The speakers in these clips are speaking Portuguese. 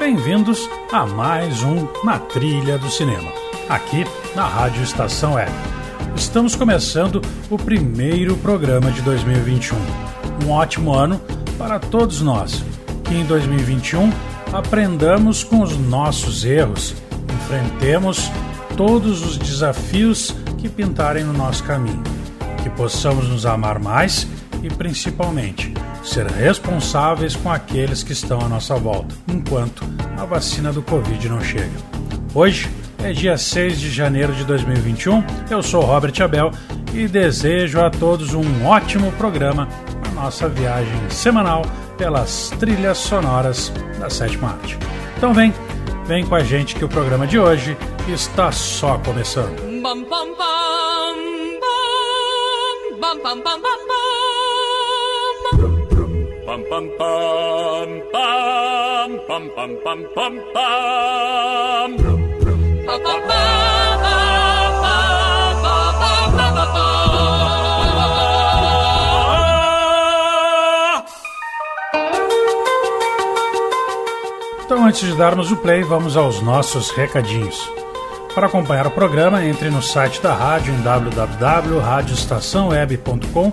Bem-vindos a mais um Na Trilha do Cinema, aqui na Rádio Estação Web. Estamos começando o primeiro programa de 2021. Um ótimo ano para todos nós, que em 2021 aprendamos com os nossos erros, enfrentemos todos os desafios que pintarem no nosso caminho, que possamos nos amar mais e principalmente ser responsáveis com aqueles que estão à nossa volta, enquanto a vacina do Covid não chega. Hoje é dia 6 de janeiro de 2021. Eu sou Robert Abel e desejo a todos um ótimo programa na nossa viagem semanal pelas trilhas sonoras da sétima arte. Então vem, vem com a gente que o programa de hoje está só começando. Bam, bam, bam, bam, bam, bam, bam, Pam pam pam pam pam pam pam pam pam. Então, antes de darmos o play, vamos aos nossos recadinhos. Para acompanhar o programa, entre no site da rádio em www.radioestaçãoweb.com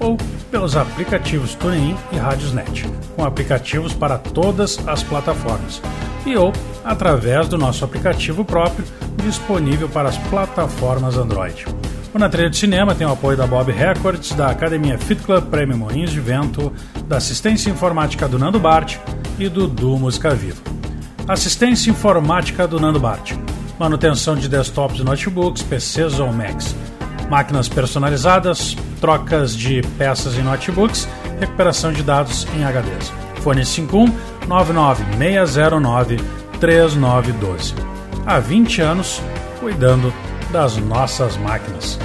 ou pelos aplicativos TuneIn e Radiosnet, com aplicativos para todas as plataformas, e ou através do nosso aplicativo próprio disponível para as plataformas Android. O Na Trilha de Cinema tem o apoio da Bob Records, da Academia Fit Club Prêmio Moinhos de Vento, da Assistência Informática do Nando Bart e do Du Música Viva. Assistência Informática do Nando Bart. Manutenção de desktops e notebooks, PCs ou Macs. Máquinas personalizadas, trocas de peças em notebooks, recuperação de dados em HDs. Fone 51 99609 3912. Há 20 anos cuidando das nossas máquinas.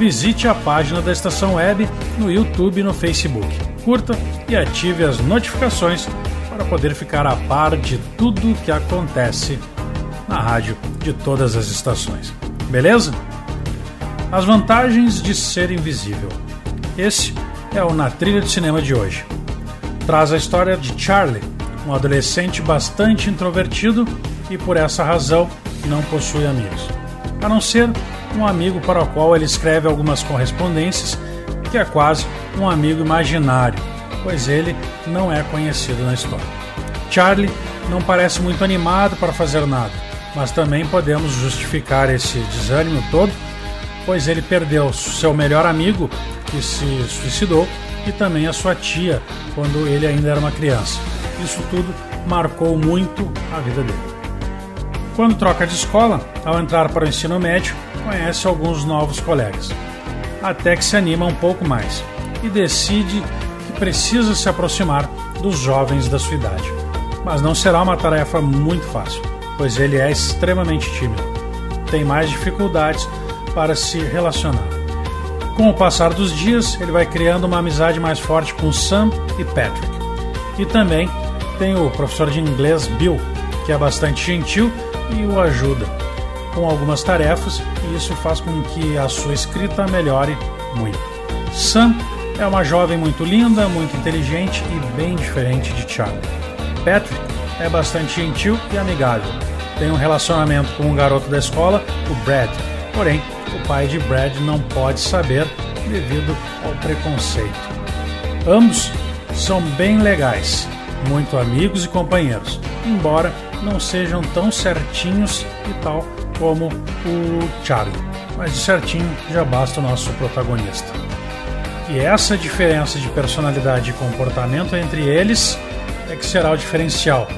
Visite a página da estação web no YouTube e no Facebook. Curta e ative as notificações para poder ficar a par de tudo que acontece na rádio de todas as estações. Beleza? As vantagens de ser invisível. Esse é o Na Trilha de Cinema de hoje. Traz a história de Charlie, um adolescente bastante introvertido e por essa razão não possui amigos. A não ser um amigo para o qual ele escreve algumas correspondências, que é quase um amigo imaginário, pois ele não é conhecido na história. Charlie não parece muito animado para fazer nada, mas também podemos justificar esse desânimo todo pois ele perdeu seu melhor amigo, que se suicidou, e também a sua tia, quando ele ainda era uma criança. Isso tudo marcou muito a vida dele. Quando troca de escola, ao entrar para o ensino médio, conhece alguns novos colegas, até que se anima um pouco mais e decide que precisa se aproximar dos jovens da sua idade. Mas não será uma tarefa muito fácil, pois ele é extremamente tímido. Tem mais dificuldades para se relacionar. Com o passar dos dias, ele vai criando uma amizade mais forte com Sam e Patrick. E também tem o professor de inglês Bill, que é bastante gentil e o ajuda com algumas tarefas, e isso faz com que a sua escrita melhore muito. Sam é uma jovem muito linda, muito inteligente e bem diferente de Charlie. Patrick é bastante gentil e amigável. Tem um relacionamento com o garoto da escola, o Brad, porém o pai de Brad não pode saber devido ao preconceito. Ambos são bem legais, muito amigos e companheiros, embora não sejam tão certinhos e tal como o Charlie. Mas de certinho já basta o nosso protagonista. E essa diferença de personalidade e comportamento entre eles é que será o diferencial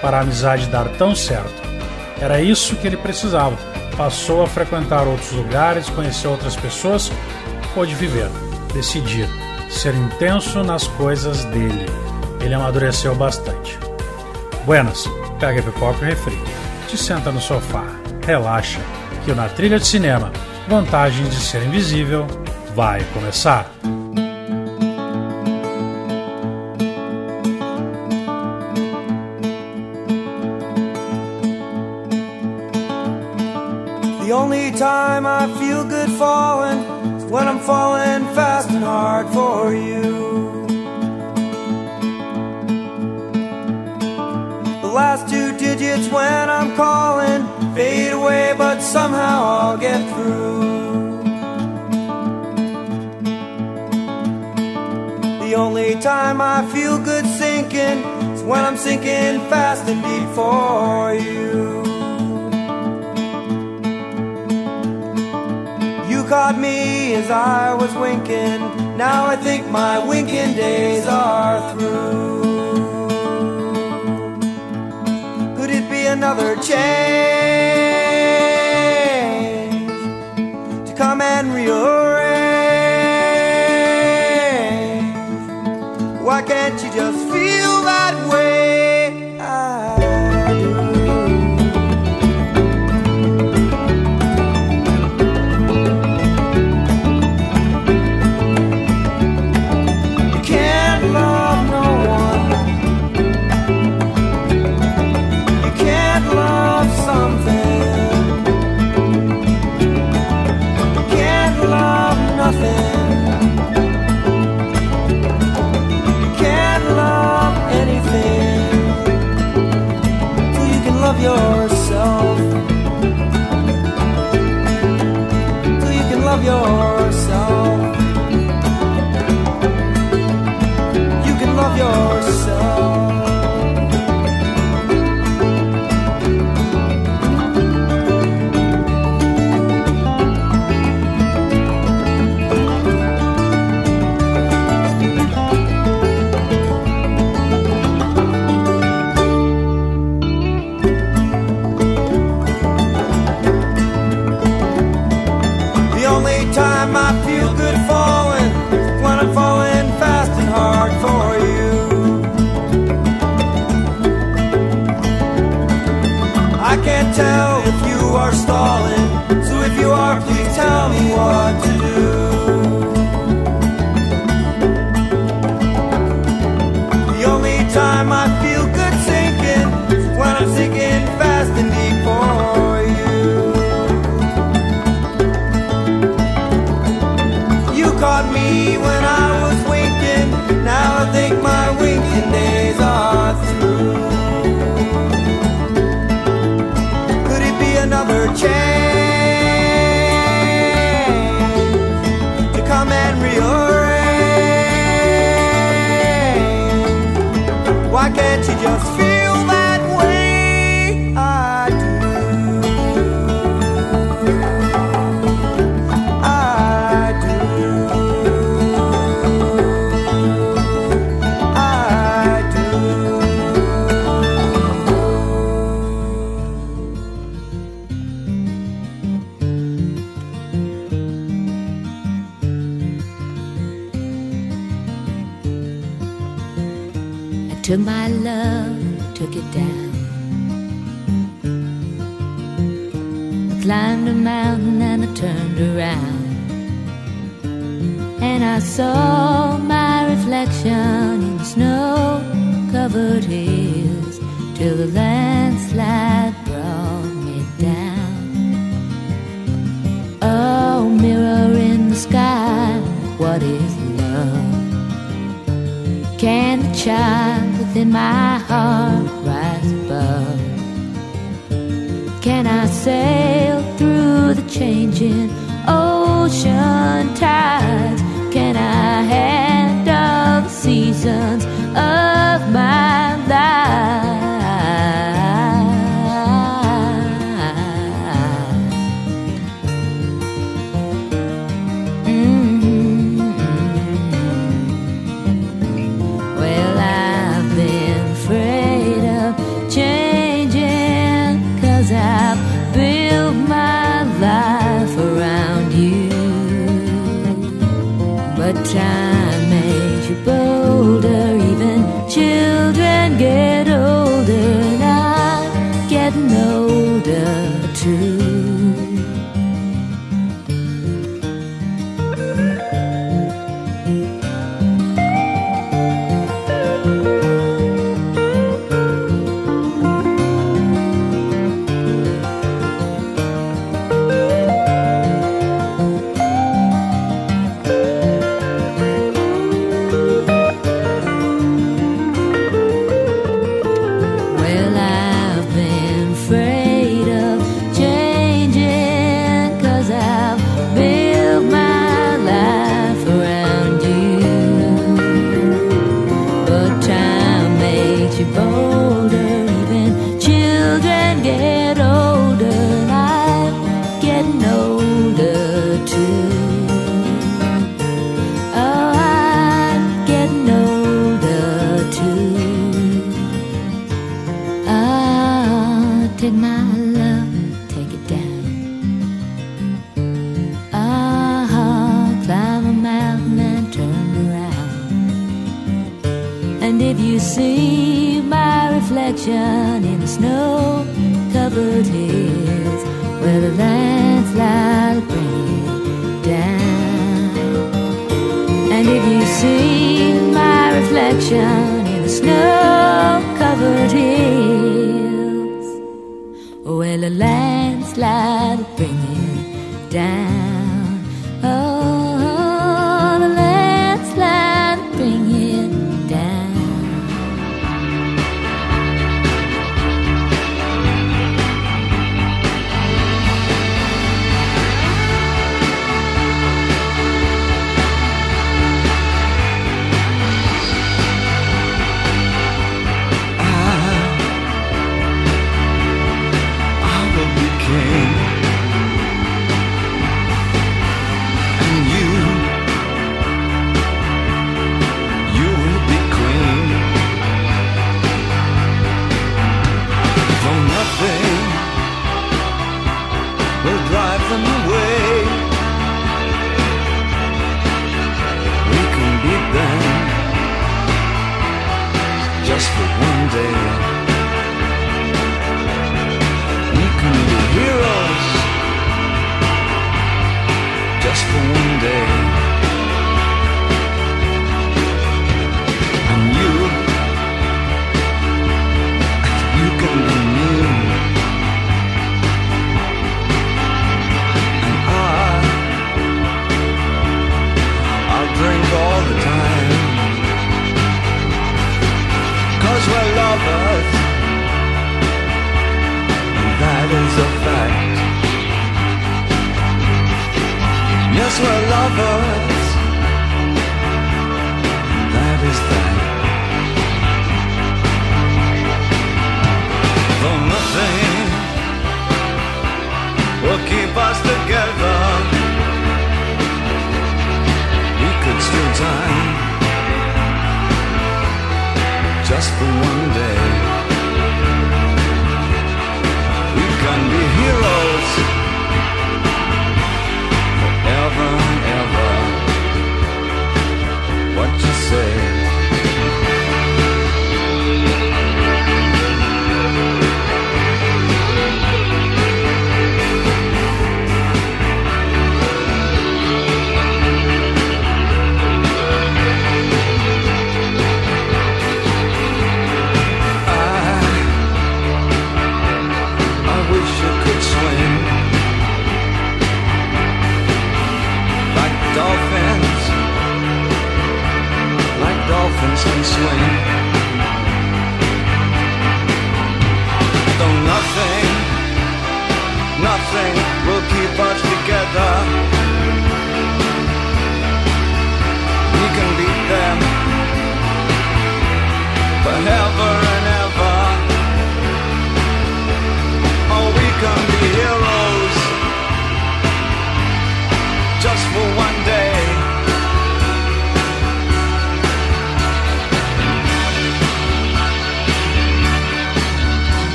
para a amizade dar tão certo. Era isso que ele precisava passou a frequentar outros lugares, conhecer outras pessoas, pôde viver, decidir, ser intenso nas coisas dele. Ele amadureceu bastante. Buenas, pega pipoca e refri, te senta no sofá, relaxa, que na trilha de cinema, vantagens de ser invisível, vai começar. Falling fast and hard for you. The last two digits when I'm calling fade away, but somehow I'll get through. The only time I feel good sinking is when I'm sinking fast and deep for you. Caught me as I was winking. Now I think my winking days are through. Could it be another change to come and rearrange. Why can't you just let you just feel Nothing will keep us together. We can beat them forever.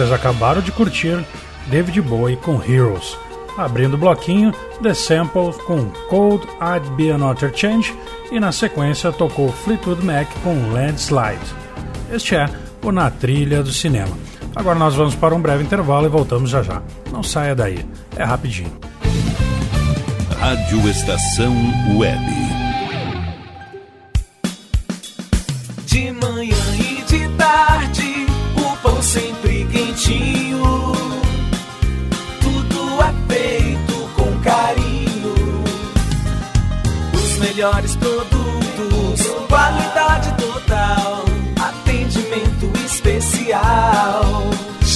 Vocês acabaram de curtir David Bowie com Heroes. Abrindo o bloquinho, The Sample com Cold I'd Be Another Change e na sequência tocou Fleetwood Mac com Landslide. Este é o Na Trilha do Cinema. Agora nós vamos para um breve intervalo e voltamos já já. Não saia daí, é rapidinho. Rádio Estação Web.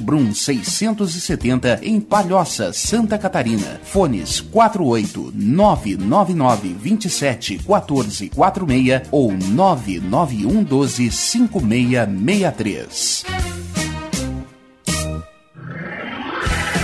Brum 670 em Palhoça, Santa Catarina. Fones 48 999 27 14 46 ou 991 12 5663.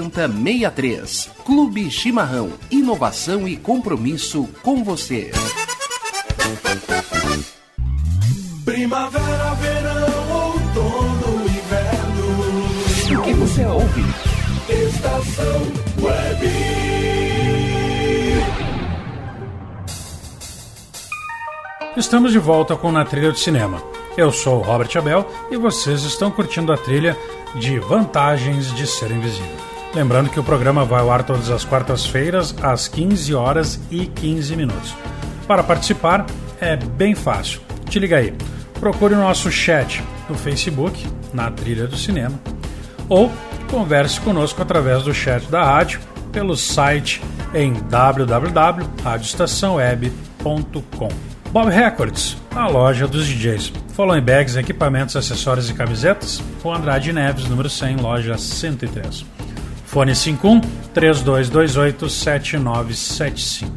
7063. Clube Chimarrão. Inovação e compromisso com você. Primavera, verão, outono, inverno. O que você ouve? Estação Web. Estamos de volta com Na Trilha do Cinema. Eu sou o Robert Abel e vocês estão curtindo a trilha de Vantagens de Ser Invisível. Lembrando que o programa vai ao ar todas as quartas-feiras, às 15 horas e 15 minutos. Para participar é bem fácil. Te liga aí. Procure o nosso chat no Facebook, na Trilha do Cinema, ou converse conosco através do chat da rádio pelo site em www.radioestaçãoweb.com. Bob Records, a loja dos DJs. Em bags, equipamentos, acessórios e camisetas? Com Andrade Neves, número 100, loja 103. Fone 51 3228 7975.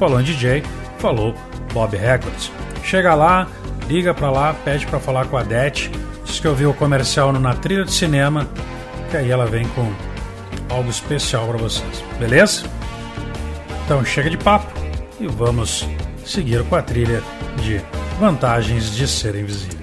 Falou em DJ, falou Bob Records. Chega lá, liga pra lá, pede pra falar com a Det, diz que ouviu o comercial no Na Trilha de Cinema, que aí ela vem com algo especial para vocês, beleza? Então chega de papo e vamos seguir com a trilha de Vantagens de Ser Invisível.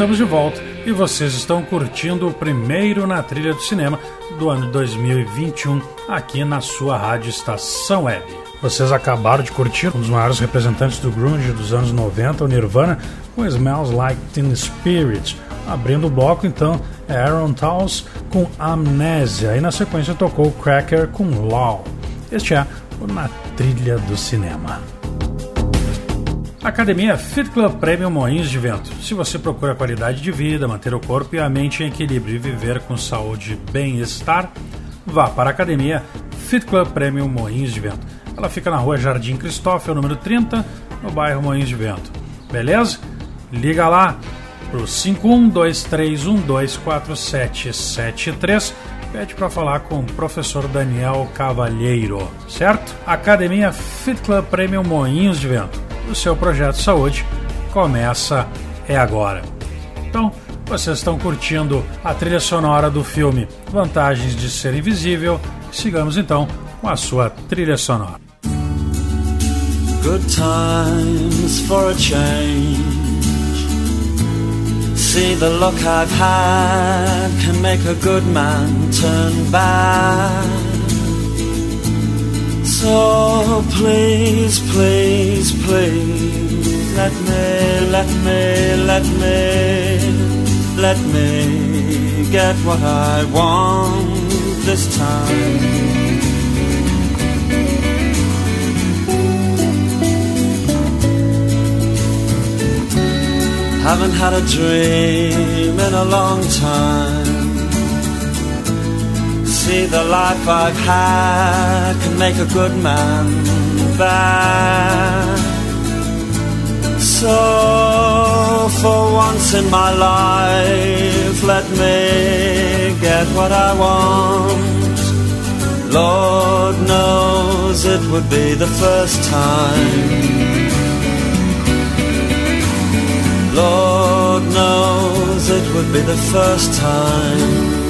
Estamos de volta e vocês estão curtindo o primeiro na trilha do cinema do ano 2021 aqui na sua rádio Estação Web. Vocês acabaram de curtir um dos maiores representantes do grunge dos anos 90, o Nirvana, com Smells Like Teen Spirit. Abrindo o bloco, então, é Aaron Towns com Amnésia. E na sequência tocou Cracker com Law. Este é o Na Trilha do Cinema. Academia Fit Club Premium Moinhos de Vento. Se você procura qualidade de vida, manter o corpo e a mente em equilíbrio e viver com saúde e bem-estar, vá para a Academia Fit Club Premium Moinhos de Vento. Ela fica na rua Jardim Cristófilo, número 30, no bairro Moinhos de Vento. Beleza? Liga lá pro 5123124773. Pede para falar com o professor Daniel Cavalheiro, certo? Academia Fit Club Premium Moinhos de Vento o seu projeto de saúde começa é agora. Então, vocês estão curtindo a trilha sonora do filme Vantagens de Ser Invisível. Sigamos então com a sua trilha sonora. Good times for a change. See the I've had can make a good man turn bad. So please, please, please, let me, let me, let me, let me get what I want this time. Haven't had a dream in a long time see the life I've had can make a good man bad. So, for once in my life, let me get what I want. Lord knows it would be the first time. Lord knows it would be the first time.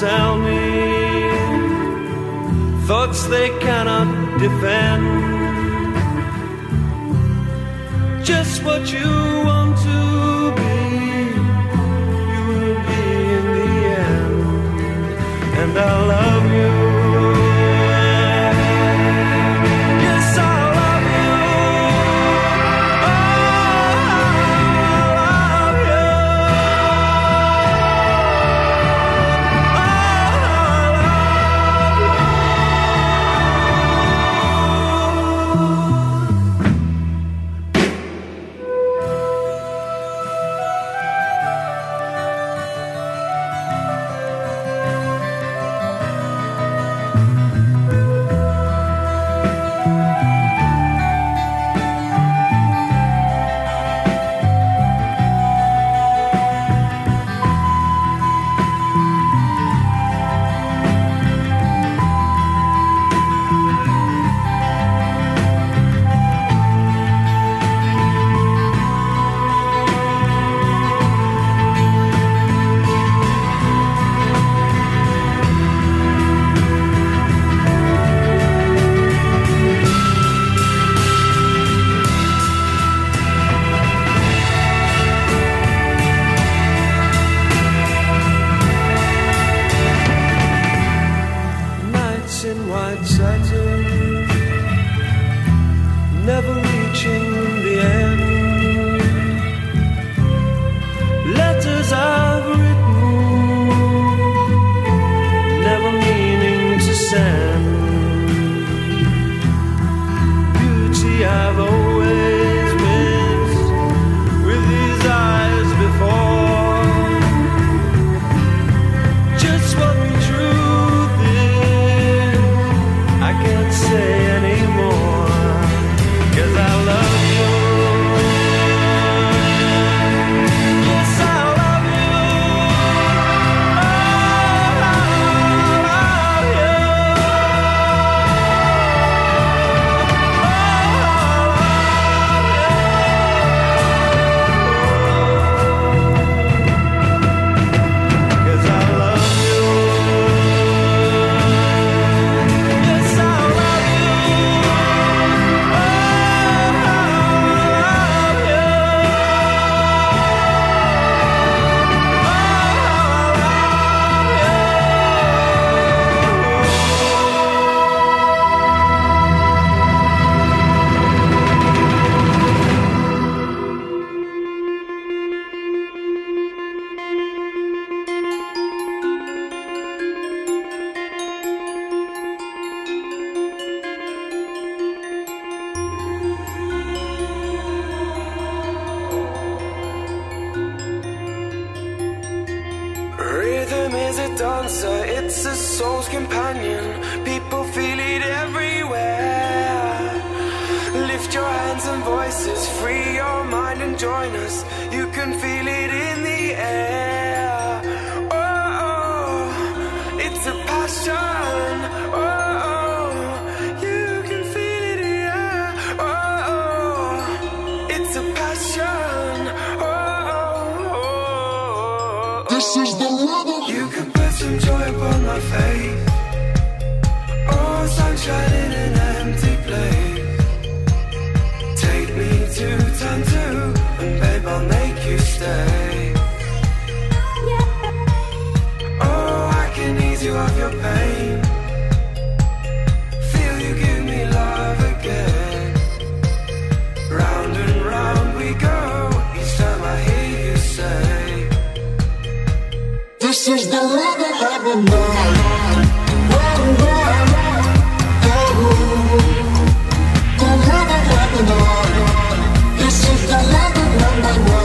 Tell me thoughts they cannot defend. Just what you This is the rhythm. You can put some joy upon my face. Oh, sunshine in an empty place. Take me to turn two, and babe, I'll make you stay. Oh, I can ease you of your pain. This is the rhythm of the night. This is the rhythm of the night.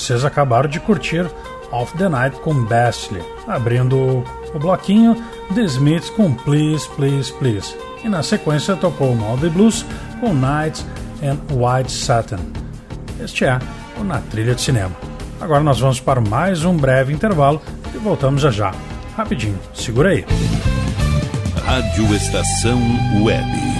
Vocês acabaram de curtir Off the Night com Bastille, abrindo o bloquinho The Smiths com Please, Please, Please. E na sequência tocou Moldy Blues com Nights and White Satin. Este é o Na Trilha de Cinema. Agora nós vamos para mais um breve intervalo e voltamos já já. Rapidinho, segura aí. Rádio Estação Web.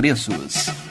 preços.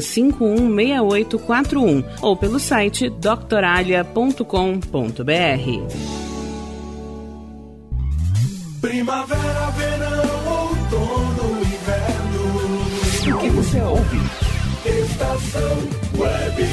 516841 ou pelo site doctoralia.com.br. Primavera, verão, outono, inverno. O que você ouve? Estação Web.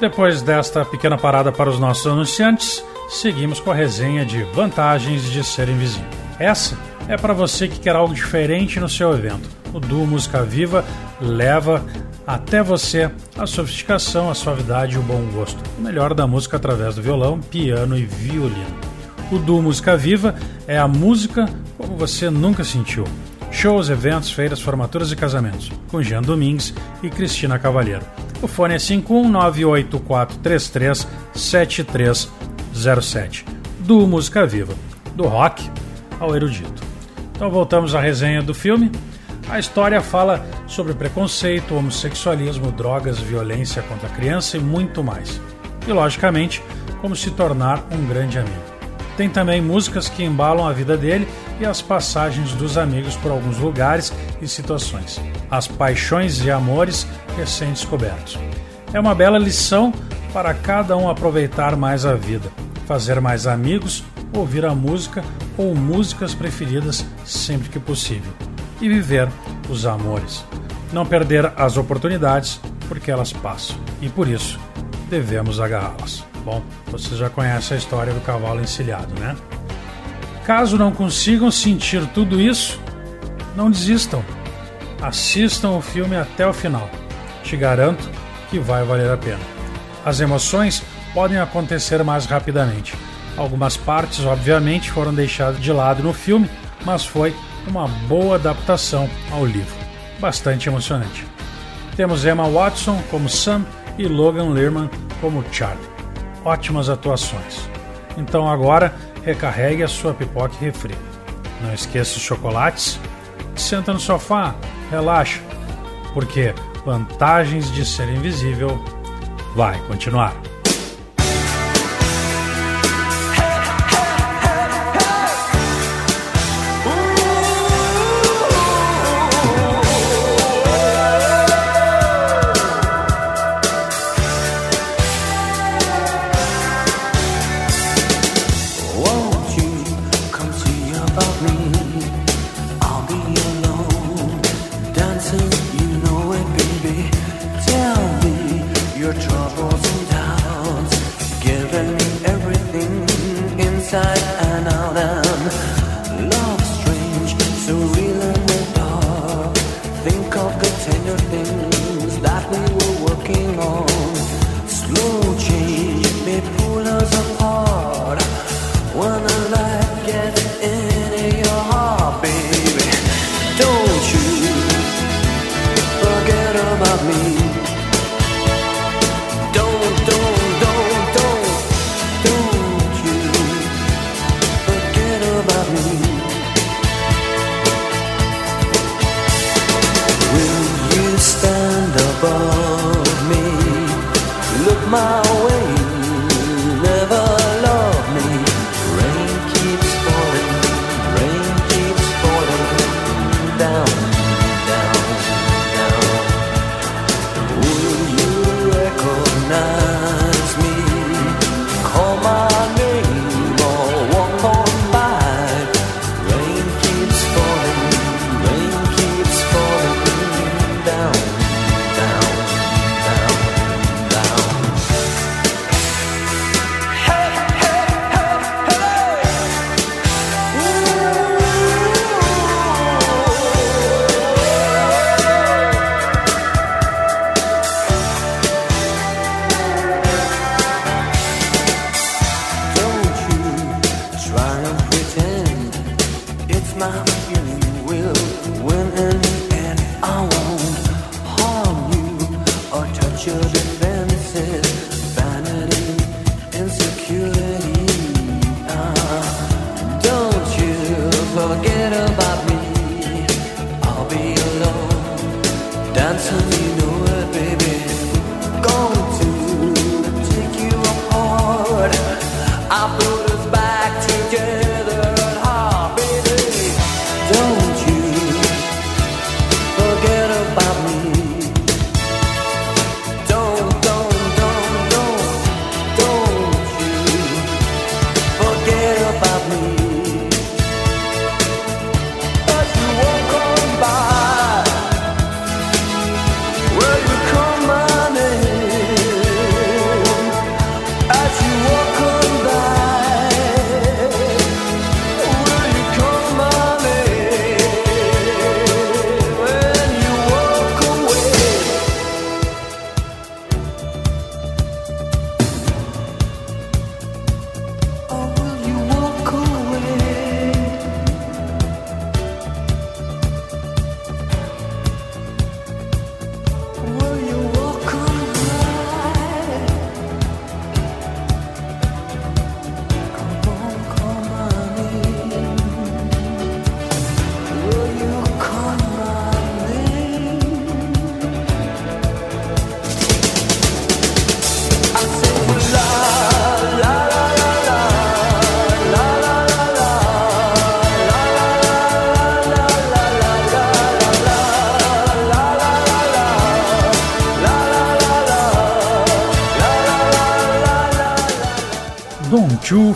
Depois desta pequena parada para os nossos anunciantes, seguimos com a resenha de vantagens de ser invisível. Essa é para você que quer algo diferente no seu evento. O Duo Música Viva leva até você a sofisticação, a suavidade e o bom gosto. O melhor da música através do violão, piano e violino. O Duo Música Viva é a música como você nunca sentiu. Shows, eventos, feiras, formaturas e casamentos, com Jean Domingues e Cristina Cavalheiro. O fone é 51984337307. Do Música Viva, do rock ao erudito. Então voltamos à resenha do filme. A história fala sobre preconceito, homossexualismo, drogas, violência contra a criança e muito mais. E logicamente, como se tornar um grande amigo. Tem também músicas que embalam a vida dele e as passagens dos amigos por alguns lugares e situações, as paixões e amores recém-descobertos. É uma bela lição para cada um aproveitar mais a vida, fazer mais amigos, ouvir a música ou músicas preferidas sempre que possível e viver os amores. Não perder as oportunidades porque elas passam e por isso devemos agarrá-las. Bom, você já conhece a história do cavalo encilhado, né? Caso não consigam sentir tudo isso, não desistam. Assistam o filme até o final. Te garanto que vai valer a pena. As emoções podem acontecer mais rapidamente. Algumas partes, obviamente, foram deixadas de lado no filme, mas foi uma boa adaptação ao livro. Bastante emocionante. Temos Emma Watson como Sam e Logan Lerman como Charlie. Ótimas atuações. Então agora recarregue a sua pipoca e refri. Não esqueça os chocolates. Senta no sofá, relaxa, porque vantagens de ser invisível vai continuar.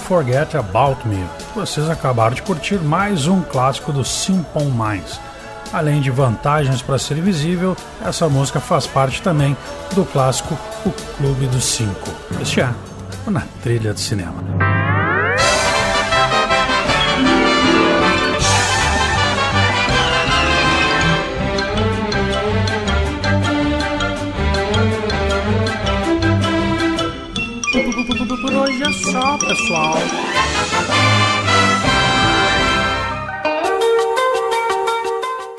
Forget About Me. Vocês acabaram de curtir mais um clássico do Simple Minds. Além de vantagens para ser visível, essa música faz parte também do clássico O Clube dos Cinco. Este é na trilha de cinema. Só, pessoal.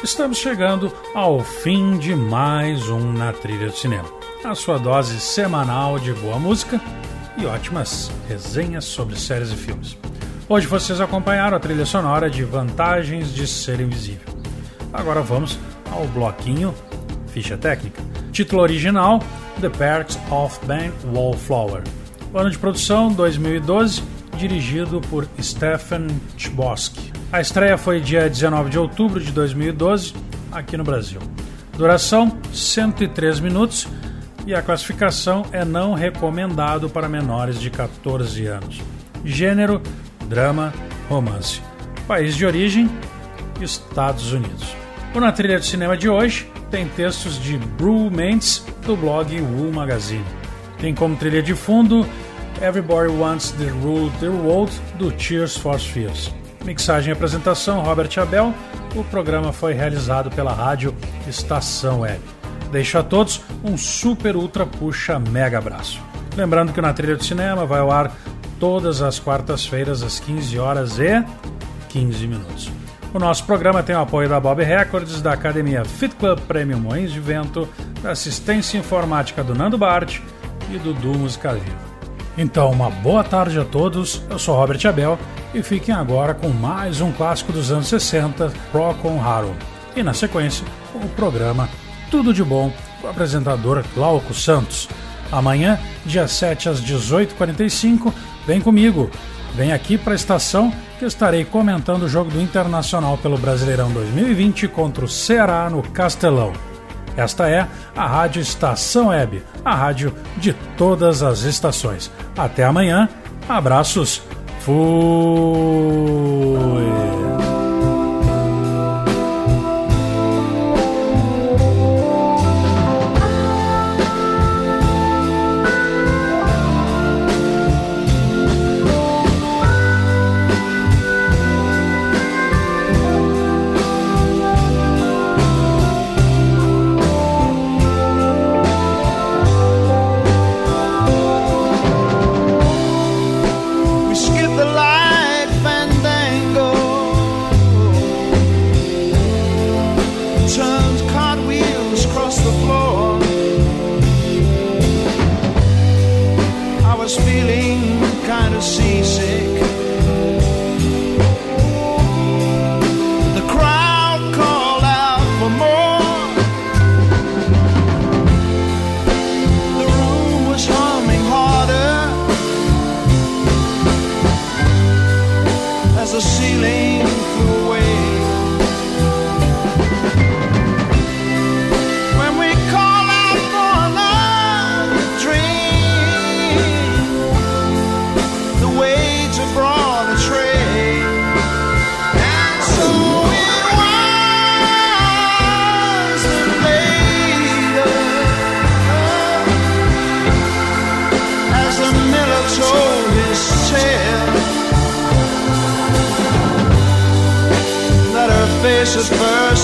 Estamos chegando ao fim de mais um Na Trilha do Cinema. A sua dose semanal de boa música e ótimas resenhas sobre séries e filmes. Hoje vocês acompanharam a trilha sonora de Vantagens de Ser Invisível. Agora vamos ao bloquinho Ficha Técnica. Título original: The Perks of Being Wallflower. O ano de produção 2012, dirigido por Stephen Chbosky. A estreia foi dia 19 de outubro de 2012, aqui no Brasil. Duração 103 minutos e a classificação é não recomendado para menores de 14 anos. Gênero: drama, romance. País de origem: Estados Unidos. O Na Trilha de Cinema de hoje tem textos de Brew Mendes, do blog Woo Magazine. Tem como trilha de fundo Everybody Wants to Rule the World, do Cheers for Fears. Mixagem e apresentação Robert Abel. O programa foi realizado pela rádio Estação Web. Deixo a todos um super ultra puxa mega abraço. Lembrando que o Na Trilha do Cinema vai ao ar todas as quartas-feiras às 15 horas e 15 minutos. O nosso programa tem o apoio da Bob Records, da Academia Fit Club Premium Moinhos de Vento, da assistência informática do Nando Bart e Dudu Música Viva. Então, uma boa tarde a todos. Eu sou Robert Abel e fiquem agora com mais um clássico dos anos 60, Rock on Harold. E na sequência, o programa Tudo de Bom com o apresentador Glauco Santos. Amanhã, dia 7 às 18h45, vem comigo. Vem aqui para a estação que estarei comentando o jogo do Internacional pelo Brasileirão 2020 contra o Ceará no Castelão. Esta é a Rádio Estação Web, a rádio de todas as estações. Até amanhã, abraços, fui!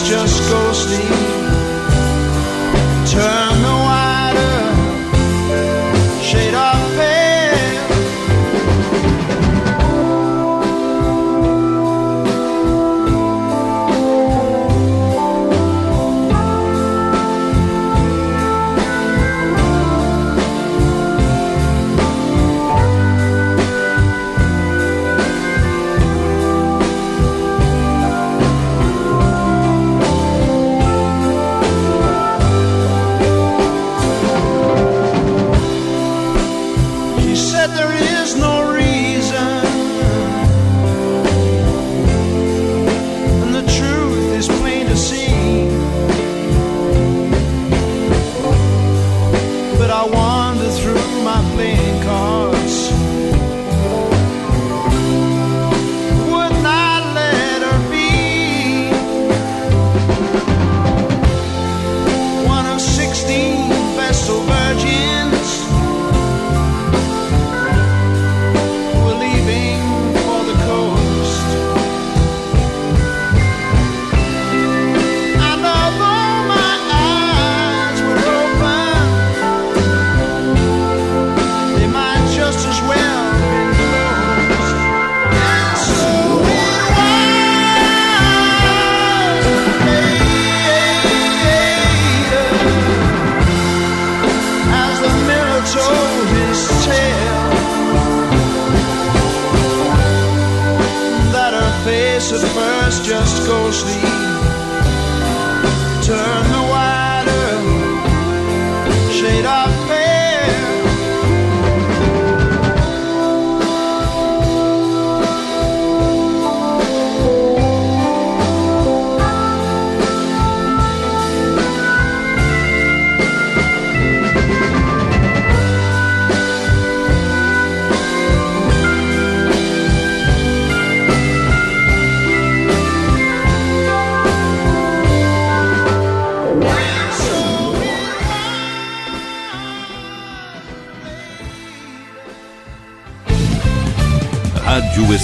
just go sleep. at first just go sleep. Turn the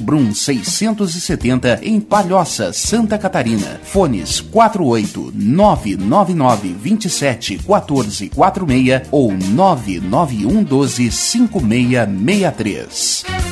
Brum 670 em Palhoça, Santa Catarina. Fones 48 999 27 14 46 ou 991 12 5663.